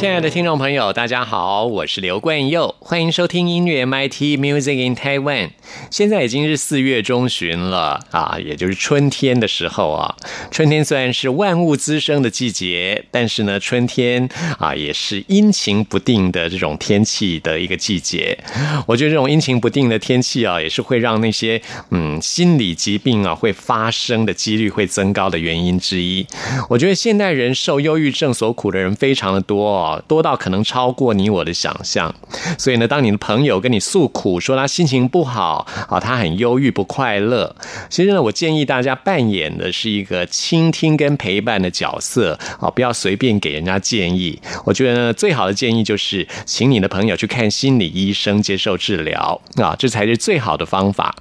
亲爱的听众朋友，大家好，我是刘冠佑，欢迎收听音乐 MIT Music in Taiwan。现在已经是四月中旬了啊，也就是春天的时候啊。春天虽然是万物滋生的季节，但是呢，春天啊也是阴晴不定的这种天气的一个季节。我觉得这种阴晴不定的天气啊，也是会让那些嗯心理疾病啊会发生的几率会增高的原因之一。我觉得现代人受忧郁症所苦的人非常的多哦。多到可能超过你我的想象，所以呢，当你的朋友跟你诉苦，说他心情不好啊，他很忧郁不快乐，其实呢，我建议大家扮演的是一个倾听跟陪伴的角色啊，不要随便给人家建议。我觉得呢，最好的建议就是请你的朋友去看心理医生接受治疗啊，这才是最好的方法。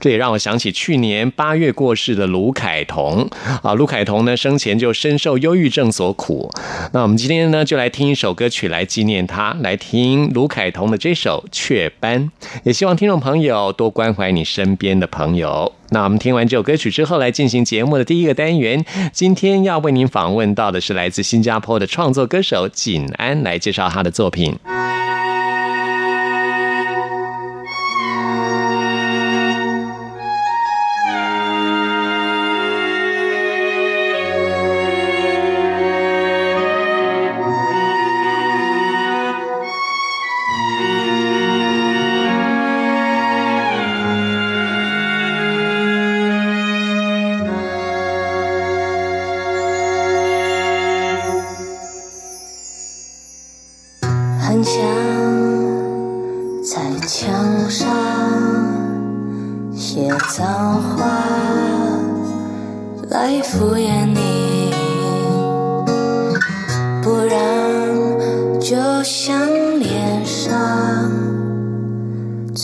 这也让我想起去年八月过世的卢凯彤啊，卢凯彤呢生前就深受忧郁症所苦。那我们今天呢，就来听。一首歌曲来纪念他，来听卢凯彤的这首《雀斑》，也希望听众朋友多关怀你身边的朋友。那我们听完这首歌曲之后，来进行节目的第一个单元。今天要为您访问到的是来自新加坡的创作歌手景安，来介绍他的作品。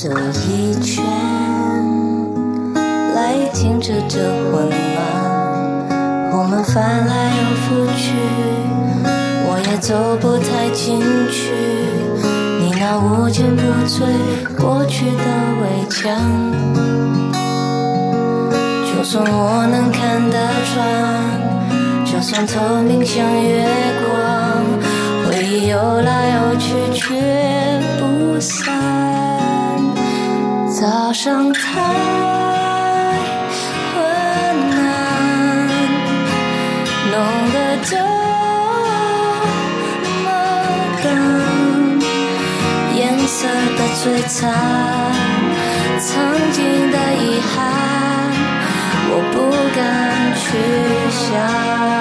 这一圈来停止这混乱，我们翻来又覆去，我也走不太进去，你那无坚不摧过去的围墙，就算我能看得穿，就算透明像月光，回忆游来游去却不散。早上太困难，弄得这么干，颜色的璀璨，曾经的遗憾，我不敢去想。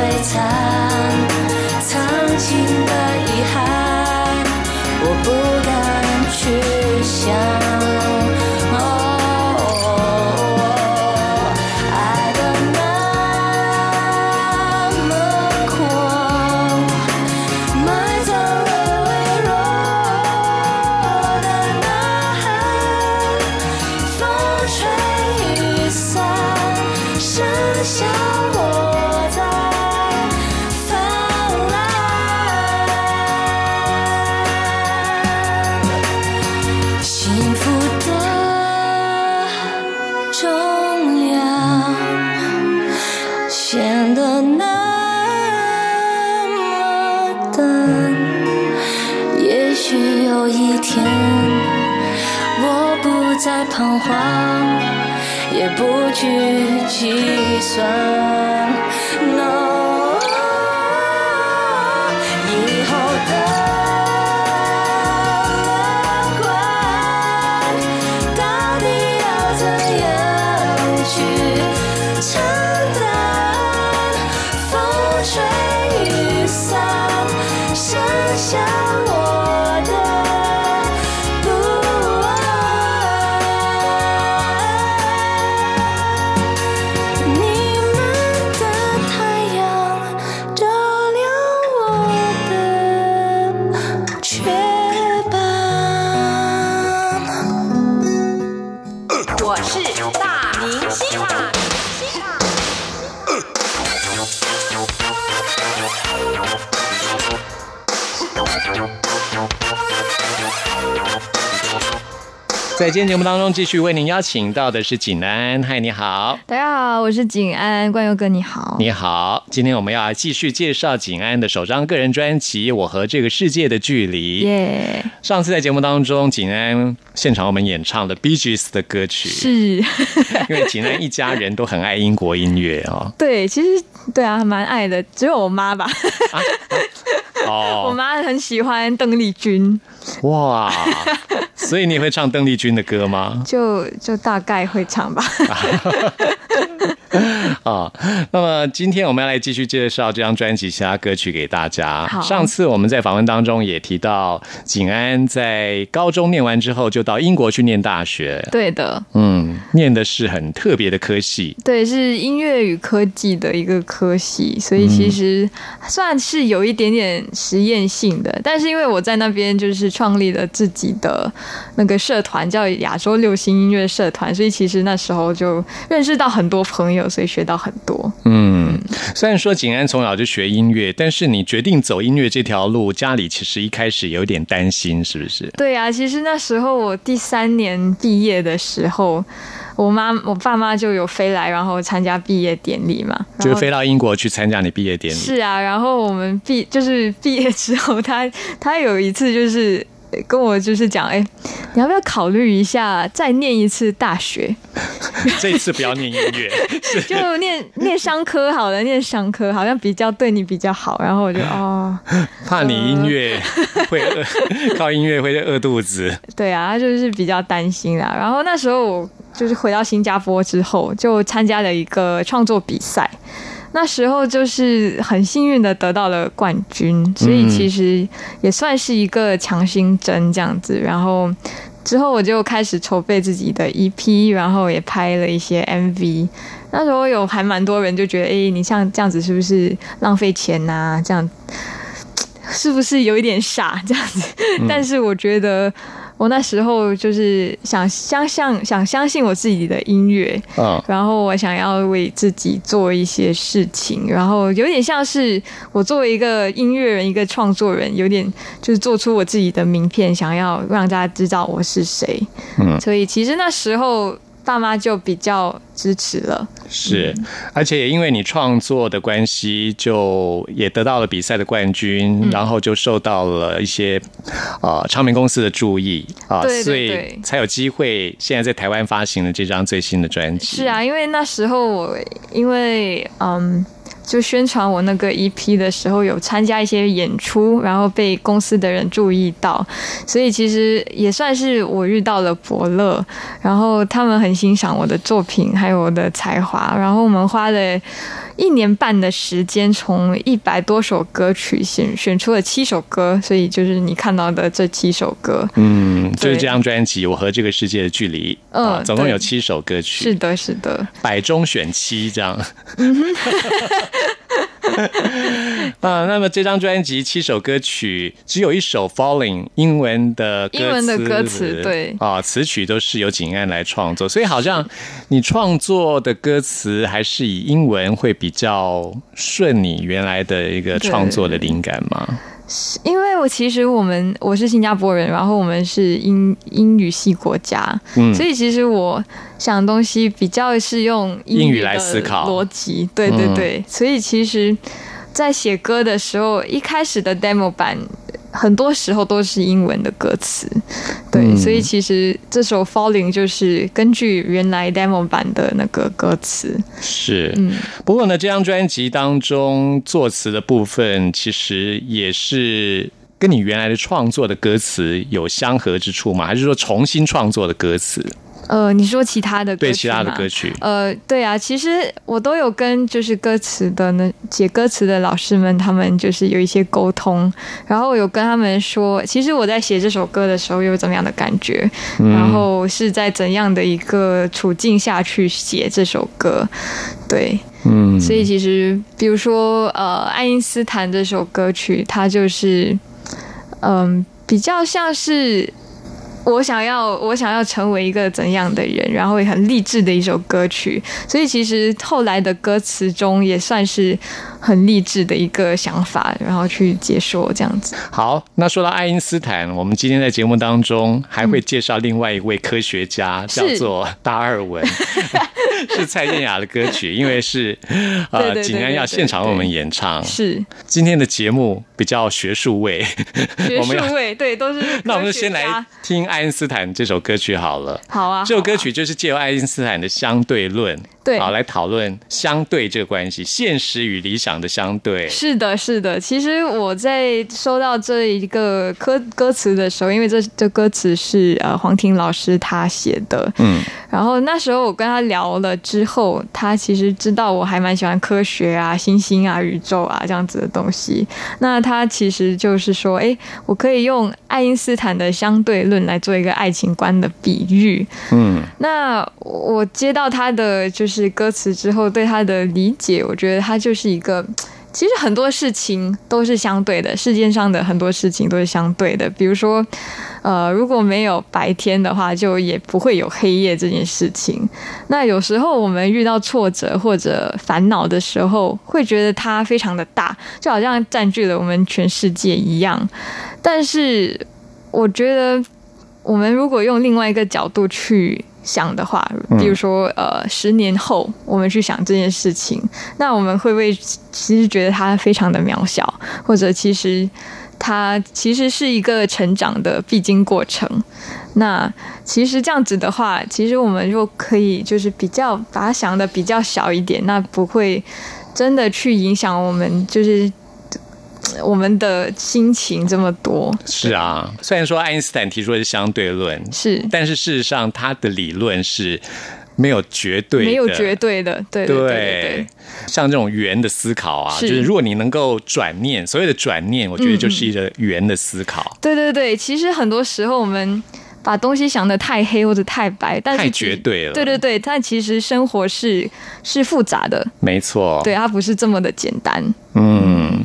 璀璨，time. 在今天节目当中，继续为您邀请到的是景安。嗨，你好，大家好，我是景安，冠佑哥你好，你好。今天我们要继续介绍景安的首张个人专辑《我和这个世界的距离》。耶！上次在节目当中，景安现场我们演唱了 Bee Gees 的歌曲，是 因为景安一家人都很爱英国音乐哦。对，其实对啊，蛮爱的，只有我妈吧。哦，我妈很喜欢邓丽君。哇，所以你会唱邓丽君的歌吗？就就大概会唱吧。啊，那么今天我们要来继续介绍这张专辑其他歌曲给大家。上次我们在访问当中也提到，景安在高中念完之后就到英国去念大学。对的，嗯，念的是很特别的科系，对，是音乐与科技的一个科系，所以其实算是有一点点实验性的。但是因为我在那边就是创立了自己的那个社团，叫亚洲流行音乐社团，所以其实那时候就认识到很多朋友。所以学到很多。嗯，虽然说景安从小就学音乐，但是你决定走音乐这条路，家里其实一开始有点担心，是不是？对啊，其实那时候我第三年毕业的时候，我妈我爸妈就有飞来，然后参加毕业典礼嘛，就是飞到英国去参加你毕业典礼。是啊，然后我们毕就是毕业之后，他他有一次就是。跟我就是讲，哎，你要不要考虑一下再念一次大学？这次不要念音乐，就念念商科好了，念商科好像比较对你比较好。然后我就 哦，怕你音乐会饿，靠音乐会饿肚子。对啊，他就是比较担心啦。然后那时候我就是回到新加坡之后，就参加了一个创作比赛。那时候就是很幸运的得到了冠军，所以其实也算是一个强心针这样子。然后之后我就开始筹备自己的 EP，然后也拍了一些 MV。那时候有还蛮多人就觉得，哎，你像这样子是不是浪费钱呐？这样 是不是有一点傻这样子？但是我觉得。我那时候就是想相相想相信我自己的音乐，嗯然后我想要为自己做一些事情，然后有点像是我作为一个音乐人、一个创作人，有点就是做出我自己的名片，想要让大家知道我是谁。嗯所以其实那时候爸妈就比较支持了。是，而且也因为你创作的关系，就也得到了比赛的冠军，嗯然后就受到了一些呃唱片公司的注意啊，对对所以才有机会现在在台湾发行了这张最新的专辑。是，啊，因为那时候我因为嗯。就宣传我那个 EP 的时候，有参加一些演出，然后被公司的人注意到，所以其实也算是我遇到了伯乐，然后他们很欣赏我的作品，还有我的才华，然后我们花了一年半的时间，从一百多首歌曲选选出了七首歌，所以就是你看到的这七首歌。嗯，就是这张专辑《我和这个世界的距离》嗯啊，总共有七首歌曲，是的，是的，百中选七这样。嗯 啊，那么这张专辑七首歌曲，只有一首《Falling》英文的歌词，英文的歌词对。啊，词曲都是由景安来创作，所以好像你创作的歌词还是以英文会比较顺你原来的一个创作的灵感吗？因为我其实我们我是新加坡人，然后我们是英英语系国家，嗯。所以其实我想的东西比较是用英语的来思考。逻辑，对对对，所以其实，在写歌的时候，一开始的 demo 版。很多时候都是英文的歌词，对，嗯所以其实这首《Falling》就是根据原来 demo 版的那个歌词，是，嗯不过呢，这张专辑当中作词的部分，其实也是跟你原来的创作的歌词有相合之处吗？还是说重新创作的歌词？呃，你说其他的歌曲对其他的歌曲，呃，对啊，其实我都有跟就是歌词的那写歌词的老师们，他们就是有一些沟通，然后有跟他们说，其实我在写这首歌的时候有怎么样的感觉，嗯然后是在怎样的一个处境下去写这首歌，对，嗯，所以其实比如说呃，爱因斯坦这首歌曲，它就是嗯、比较像是。我想要，我想要成为一个怎样的人，然后也很励志的一首歌曲，所以其实后来的歌词中也算是很励志的一个想法，然后去解说这样子。好，那说到爱因斯坦，我们今天在节目当中还会介绍另外一位科学家，叫做达尔文，是蔡健雅的歌曲，因为是对呃景安要现场为我们演唱。是今天的节目比较学术味，学术味，对，都是 那我们就先来听爱因斯坦这首歌曲好了。好啊，这首歌曲就是借由爱因斯坦的相对论，对好来讨论相对这个关系，现实与理想的相对。是的，是的。其实我在收到这一个歌歌词的时候，因为这这歌词是呃黄婷老师他写的，嗯，然后那时候我跟他聊了之后，他其实知道我还蛮喜欢科学啊、星星啊、宇宙啊这样子的东西。那他其实就是说，哎，我可以用爱因斯坦的相对论来做一个爱情观的比喻。嗯，那我接到他的就是歌词之后，对他的理解，我觉得他就是一个。其实很多事情都是相对的，世界上的很多事情都是相对的。比如说，呃，如果没有白天的话，就也不会有黑夜这件事情。那有时候我们遇到挫折或者烦恼的时候，会觉得它非常的大，就好像占据了我们全世界一样。但是我觉得，我们如果用另外一个角度去想的话，比如说呃，十年后我们去想这件事情，那我们会不会其实觉得它非常的渺小，或者其实它其实是一个成长的必经过程？那其实这样子的话，其实我们就可以就是比较把它想的比较小一点，那不会真的去影响我们就是。我们的心情这么多，是啊。虽然说爱因斯坦提出的是相对论，是。但是事实上他的理论是没有绝对的，没有绝对的，对对对对对，像这种圆的思考啊，就是如果你能够转念，所谓的转念，我觉得就是一个圆的思考。对对对，其实很多时候我们把东西想的太黑或者太白，但是太绝对了对对对，但其实生活是是复杂的，没错，对，它不是这么的简单。嗯，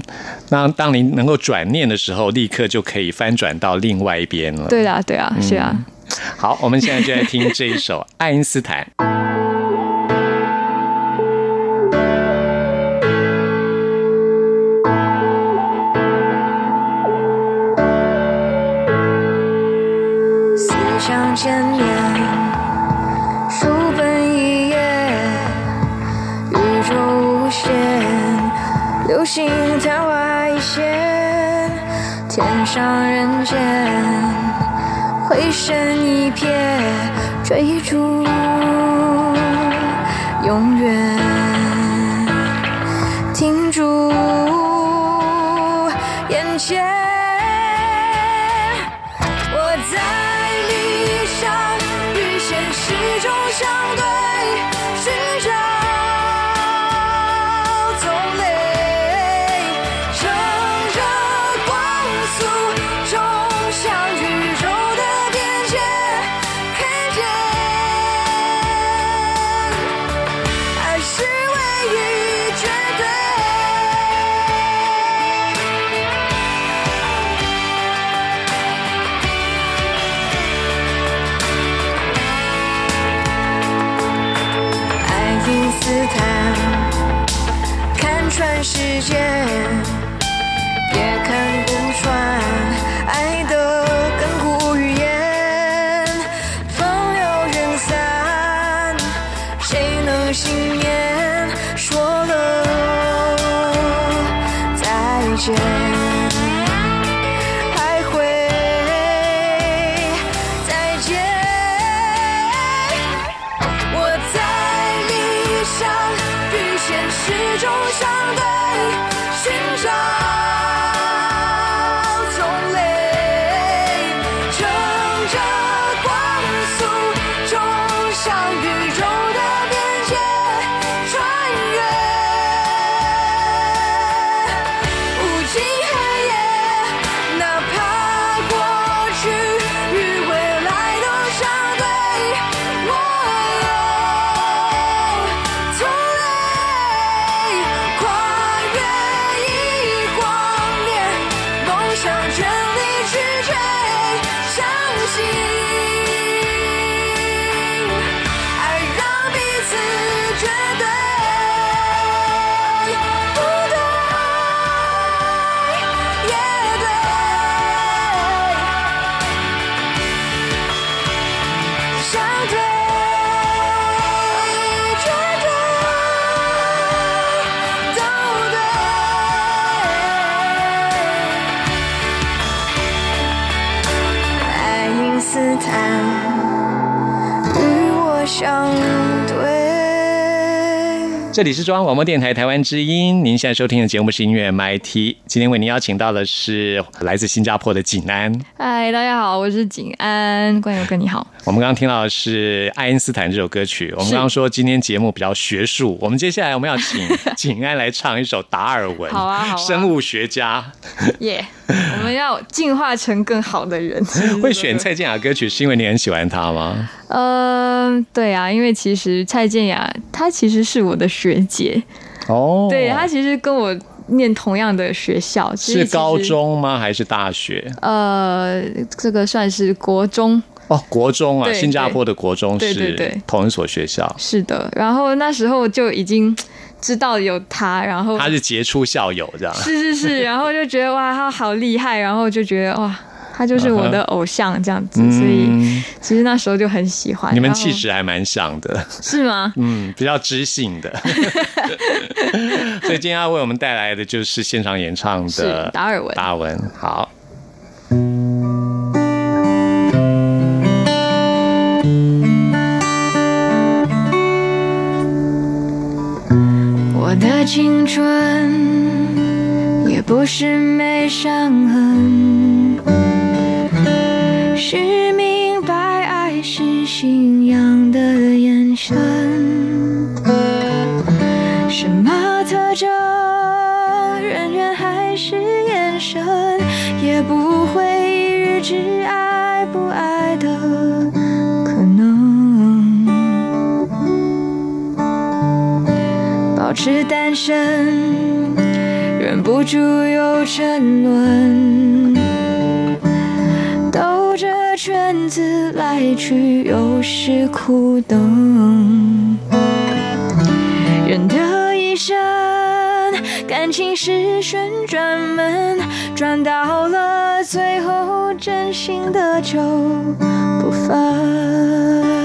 那当你能够转念的时候，立刻就可以翻转到另外一边了。对啊，对啊，是啊。好，我们现在就来听这一首《爱因斯坦》。流星昙花一现，天上人间，回身一瞥，追逐永远，停住眼前。这里是中央广播电台台湾之音，您现在收听的节目是音乐 MIT。今天为您邀请到的是来自新加坡的景安。嗨，大家好，我是景安，关友哥你好。我们刚刚听到的是爱因斯坦这首歌曲。我们刚刚说今天节目比较学术，我们接下来我们要请 景安来唱一首达尔文，好啊好啊生物学家耶、我们要进化成更好的人。会选蔡健雅歌曲，是因为你很喜欢他吗？呃，对啊，因为其实蔡健雅她其实是我的学姐，哦，对她其实跟我念同样的学校，是高中吗？还是大学？呃，这个算是国中。哦，国中啊，新加坡的国中是对同一所学校，是的，然后那时候就已经知道有他，然后他是杰出校友这样。是是是，然后就觉得哇，他好厉害，然后就觉得哇，他就是我的偶像这样子，所以嗯，其实那时候就很喜欢。你们气质还蛮像的，是吗？嗯，比较知性的。所以今天要为我们带来的就是现场演唱的达尔文。达尔文。好，青春也不是没伤痕，是明白爱是信仰的眼神。什么特征，人缘还是眼神，也不会一日之爱不爱是单身，忍不住又沉沦，兜着圈子来去，又是苦等。人的一生，感情是旋转门，转到了最后，真心的就不分。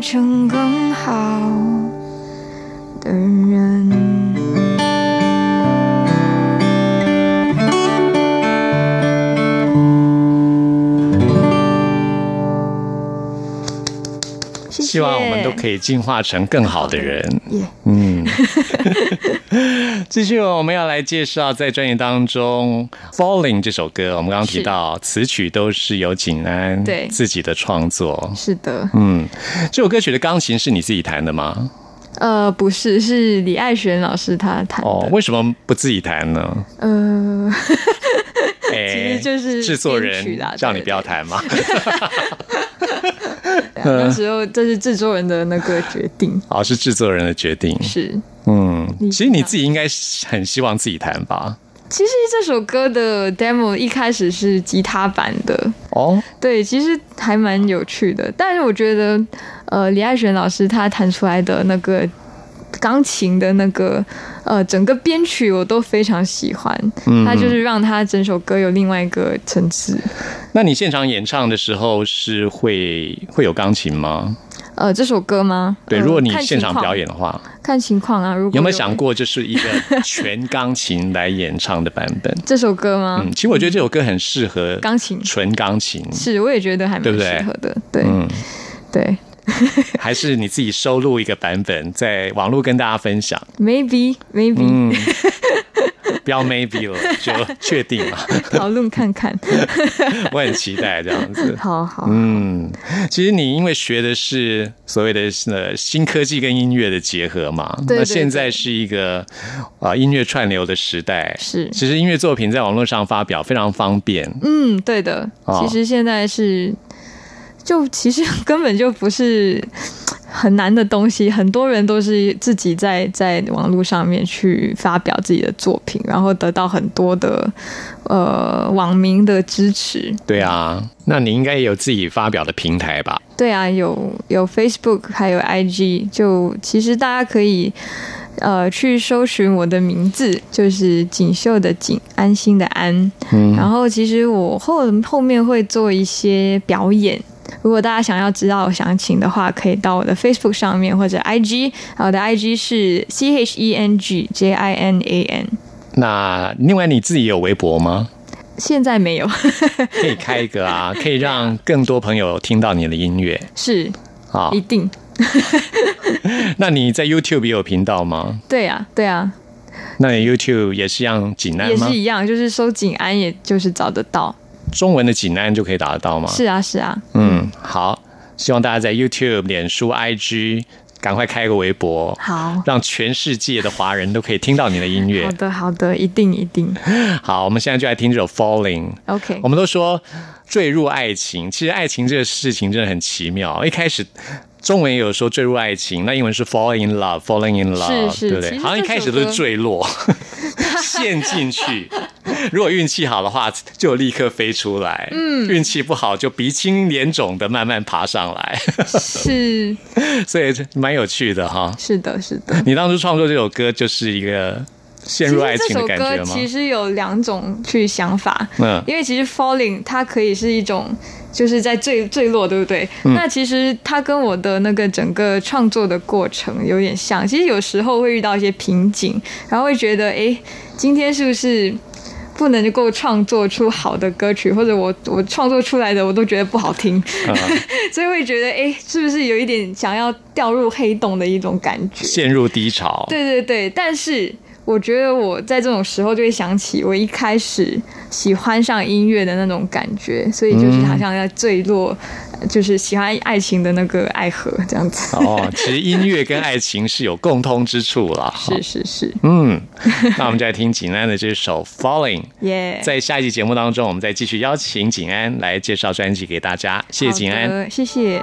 成更好。希望我们都可以进化成更好的人。耶嗯，继续，我们要来介绍在专辑当中《Falling》这首歌。我们刚刚提到词曲都是由景安对自己的创作。是的，嗯，这首歌曲的钢琴是你自己弹的吗？呃，不是，是李爱璇老师他弹的。哦，为什么不自己弹呢？呃，哎 其实就是制作人叫你不要弹嘛。对啊那时候这是制作人的那个决定，哦，是制作人的决定。是。嗯，其实你自己应该很希望自己弹吧？其实这首歌的 demo 一开始是吉他版的，哦，对，其实还蛮有趣的。但是我觉得，呃，李爱璇老师他弹出来的那个钢琴的那个呃整个编曲我都非常喜欢，嗯他就是让他整首歌有另外一个层次。那你现场演唱的时候是会会有钢琴吗？呃，这首歌吗？对，呃如果你现场表演的话，看情况啊。如果有没有想过就是一个 全钢琴来演唱的版本？这首歌吗？嗯，其实我觉得这首歌很适合钢琴纯钢琴，是，我也觉得还蛮适合的。对嗯，对 还是你自己收录一个版本，在网络跟大家分享。，maybe maybe 嗯，不要 maybe 了，就确定了。讨论看看。我很期待这样子。好好，嗯，其实你因为学的是所谓的呃新科技跟音乐的结合嘛，那现在是一个啊、呃音乐串流的时代，是其实音乐作品在网络上发表非常方便，嗯，对的。哦其实现在是，就其实 根本就不是很难的东西，很多人都是自己在在网络上面去发表自己的作品，然后得到很多的呃网民的支持。对啊，那你应该也有自己发表的平台吧？对啊，有有 Facebook，还有 IG，就其实大家可以呃去搜寻我的名字，就是锦绣的锦，安心的安。嗯然后其实我后后面会做一些表演。如果大家想要知道详情的话，可以到我的 Facebook 上面或者 IG，我的 IG 是 C H E N G J I N A N。那另外你自己有微博吗？现在没有，可以开一个啊，可以让更多朋友听到你的音乐 是啊一。定 那你在 YouTube 也有频道吗？对啊，对啊，那你 YouTube 也是一样济南吗也是？一样，就是搜景安，也就是找得到。中文的济南就可以打得到吗？是啊，是啊，嗯，好，希望大家在 YouTube、脸书、IG 赶快开个微博，好。让全世界的华人都可以听到你的音乐好。的，好的，一定一定。好，我们现在就来听这首《Falling》。OK，我们都说坠入爱情，其实爱情这个事情真的很奇妙。一开始中文也有说坠入爱情，那英文是 fall in love，falling in love，是是对不对？好像一开始都是坠落，陷进去。如果运气好的话，就立刻飞出来；嗯，运气不好就鼻青脸肿的慢慢爬上来，是 所以蛮有趣的哈。是的，是的。你当初创作这首歌就是一个陷入爱情的感觉吗？其实这首歌其实有两种去想法，嗯因为其实 falling 它可以是一种。就是在坠坠落，对不对？嗯那其实它跟我的那个整个创作的过程有点像。其实有时候会遇到一些瓶颈，然后会觉得，哎，今天是不是不能够创作出好的歌曲，或者我我创作出来的我都觉得不好听，所以会觉得哎，是不是有一点想要掉入黑洞的一种感觉，陷入低潮。对对对，但是。我觉得我在这种时候就会想起我一开始喜欢上音乐的那种感觉，所以就是好像在坠落，就是喜欢爱情的那个爱河这样子。哦，其实音乐跟爱情是有共通之处了。是是是。嗯，那我们就来听景安的这首《Falling 》。耶。在下一集节目当中，我们再继续邀请景安来介绍专辑给大家。谢谢景安，谢谢。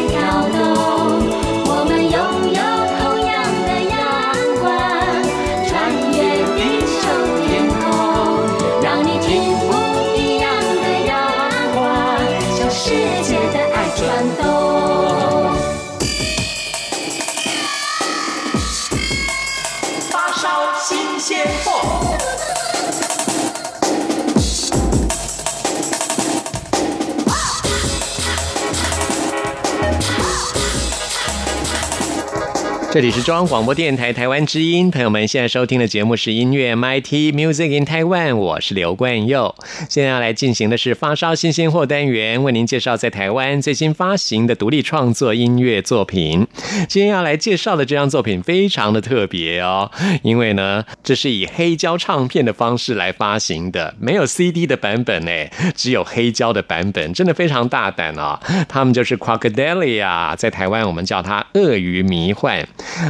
这里是中央广播电台台湾之音，朋友们现在收听的节目是音乐 MIT Music in Taiwan，我是刘冠佑。现在要来进行的是发烧新鲜货单元，为您介绍在台湾最新发行的独立创作音乐作品。今天要来介绍的这张作品非常的特别哦，因为呢，这是以黑胶唱片的方式来发行的，没有 CD 的版本哎，只有黑胶的版本，真的非常大胆啊！他们就是 Crocodilia，在台湾我们叫它鳄鱼迷幻。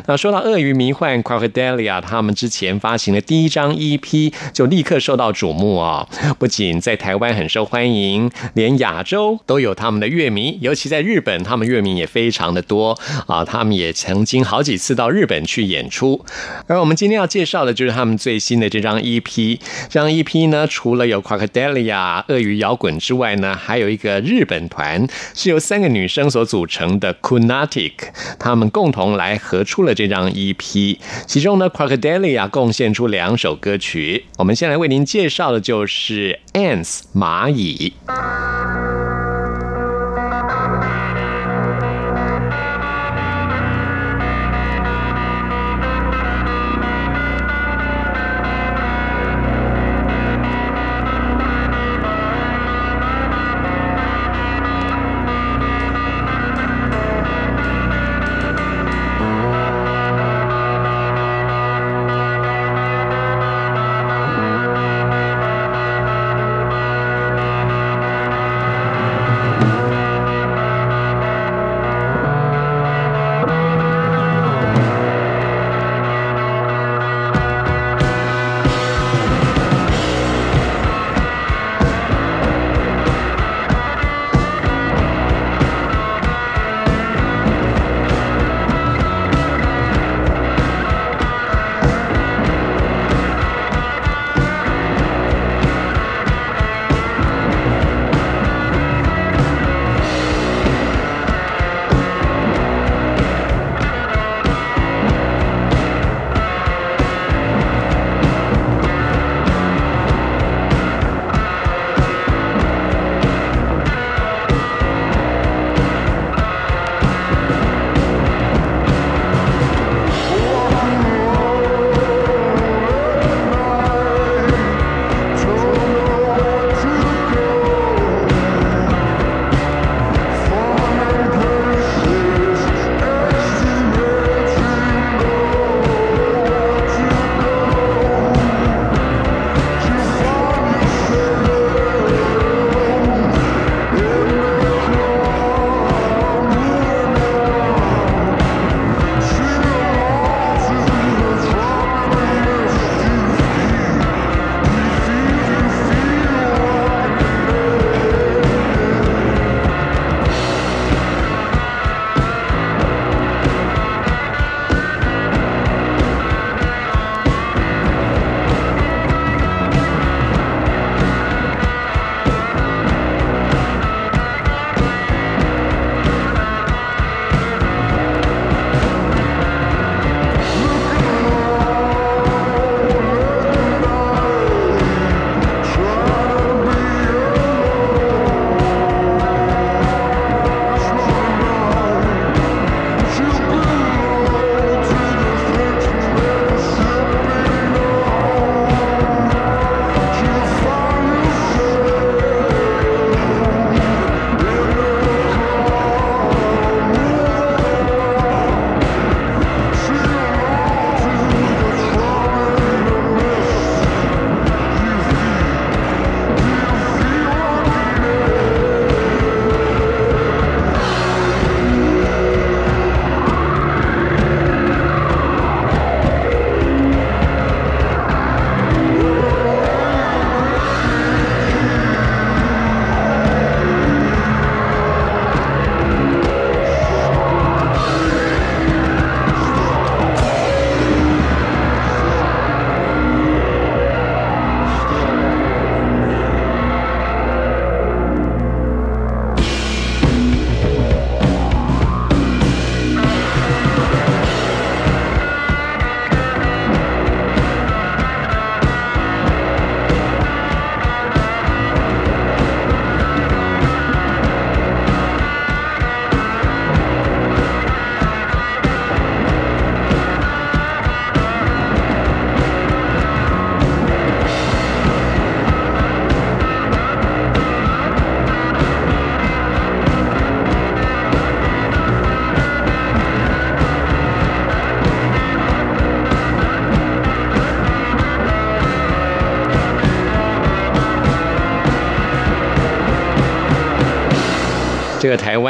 那说到鳄鱼迷幻 Crocodilia，他们之前发行的第一张 EP 就立刻受到瞩目啊！不仅在台湾很受欢迎，连亚洲都有他们的乐迷，尤其在日本，他们乐迷也非常的多啊！他们也曾经好几次到日本去演出。而我们今天要介绍的就是他们最新的这张 EP。这张 EP 呢，除了有 Crocodilia 鳄鱼摇滚之外呢，还有一个日本团是由三个女生所组成的 Kunatic，他们共同来合。出了这张 EP，其中呢，Crocodilia 贡献出两首歌曲。我们先来为您介绍的就是《Ants》蚂蚁。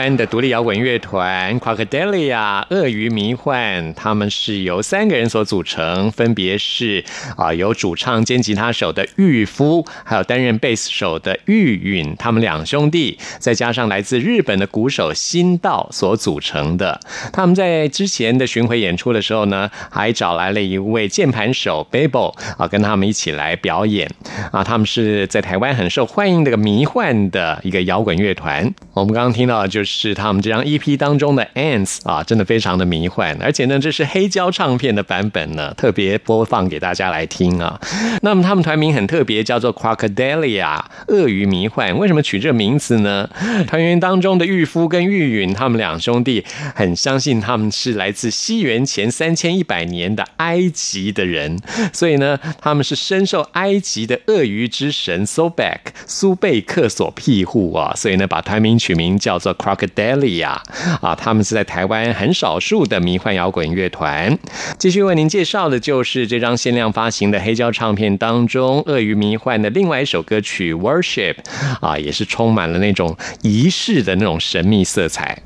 的独立摇滚乐团 Crocodile 鳄鱼迷幻，他们是由三个人所组成，分别是啊，由主唱兼吉他手的玉夫，还有担任贝斯手的玉允，他们两兄弟，再加上来自日本的鼓手新道所组成的。他们在之前的巡回演出的时候呢，还找来了一位键盘手 Babel 啊，跟他们一起来表演啊。他们是在台湾很受欢迎的个迷幻的一个摇滚乐团。我们刚刚听到的就是是他们这张 EP 当中的 Ants 啊，真的非常的迷幻，而且呢，这是黑胶唱片的版本呢，特别播放给大家来听啊。那么他们团名很特别，叫做 Crocodile 鳄鱼迷幻。为什么取这个名字呢？团员当中的玉夫跟玉允，他们两兄弟很相信他们是来自西元前三千一百年的埃及的人，所以呢，他们是深受埃及的鳄鱼之神 Sobek 苏贝克所庇护啊，所以呢，把团名。取名叫做 Croc Crocodile 啊，他们是在台湾很少数的迷幻摇滚乐团。继续为您介绍的就是这张限量发行的黑胶唱片当中，鳄鱼迷幻的另外一首歌曲 Worship 啊，也是充满了那种仪式的那种神秘色彩。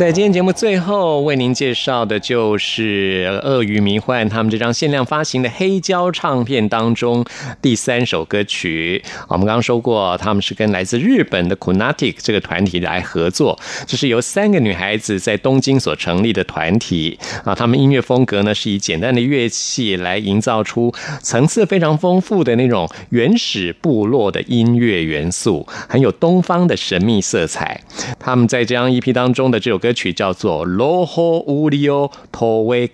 在今天节目最后为您介绍的就是《鳄鱼迷幻》他们这张限量发行的黑胶唱片当中第三首歌曲。我们刚刚说过，他们是跟来自日本的 Kunatic 这个团体来合作，这是由三个女孩子在东京所成立的团体啊。他们音乐风格呢是以简单的乐器来营造出层次非常丰富的那种原始部落的音乐元素，很有东方的神秘色彩。他们在这张 EP 当中的这首歌。歌曲叫做《Loho Ulio Toeka》，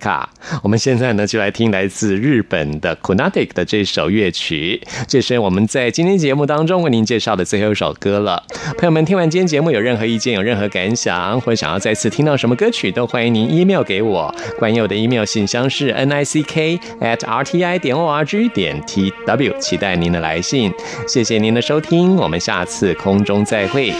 我们现在呢就来听来自日本的 Kunatic 的这首乐曲，这是我们在今天节目当中为您介绍的最后一首歌了。朋友们，听完今天节目有任何意见、有任何感想，或者想要再次听到什么歌曲，都欢迎您 email 给我。关于我的 email 信箱是 n i c k at r t i 点 o r g 点 t w，期待您的来信。谢谢您的收听，我们下次空中再会。